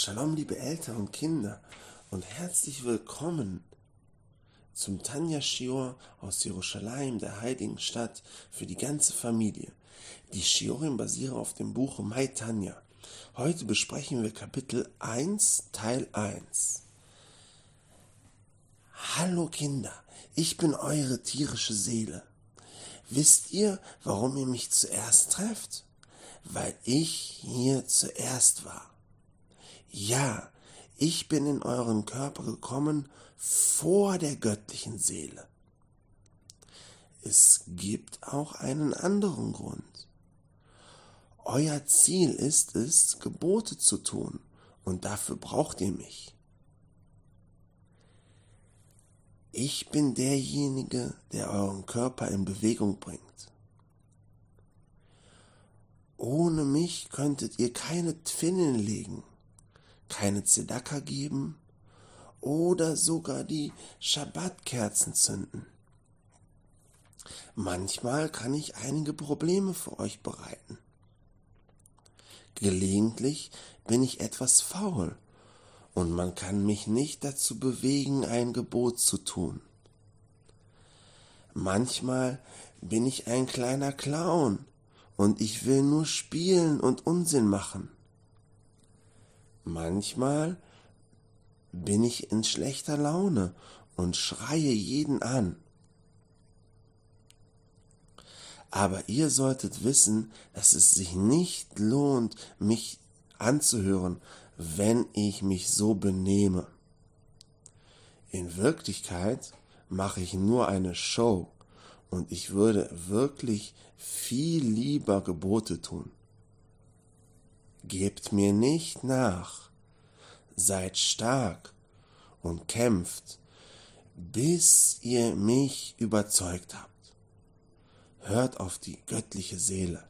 Shalom, liebe Eltern und Kinder, und herzlich willkommen zum Tanja Shior aus Jerusalem, der heiligen Stadt, für die ganze Familie. Die Shiorim basieren auf dem Buch Mai Tanja. Heute besprechen wir Kapitel 1, Teil 1. Hallo Kinder, ich bin eure tierische Seele. Wisst ihr, warum ihr mich zuerst trefft? Weil ich hier zuerst war. Ja, ich bin in euren Körper gekommen vor der göttlichen Seele. Es gibt auch einen anderen Grund. Euer Ziel ist es, Gebote zu tun, und dafür braucht ihr mich. Ich bin derjenige, der euren Körper in Bewegung bringt. Ohne mich könntet ihr keine Twinnen legen keine Zedaka geben oder sogar die Schabbatkerzen zünden. Manchmal kann ich einige Probleme für euch bereiten. Gelegentlich bin ich etwas faul und man kann mich nicht dazu bewegen, ein Gebot zu tun. Manchmal bin ich ein kleiner Clown und ich will nur spielen und Unsinn machen. Manchmal bin ich in schlechter Laune und schreie jeden an. Aber ihr solltet wissen, dass es sich nicht lohnt, mich anzuhören, wenn ich mich so benehme. In Wirklichkeit mache ich nur eine Show und ich würde wirklich viel lieber Gebote tun. Gebt mir nicht nach, seid stark und kämpft, bis ihr mich überzeugt habt. Hört auf die göttliche Seele.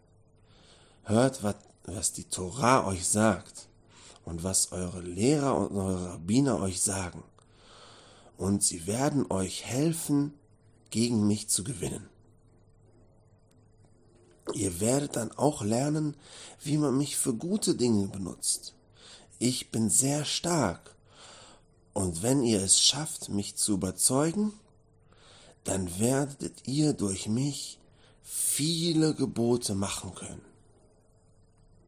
Hört, was die Torah euch sagt und was eure Lehrer und eure Rabbiner euch sagen. Und sie werden euch helfen, gegen mich zu gewinnen. Ihr werdet dann auch lernen, wie man mich für gute Dinge benutzt. Ich bin sehr stark. Und wenn ihr es schafft, mich zu überzeugen, dann werdet ihr durch mich viele Gebote machen können.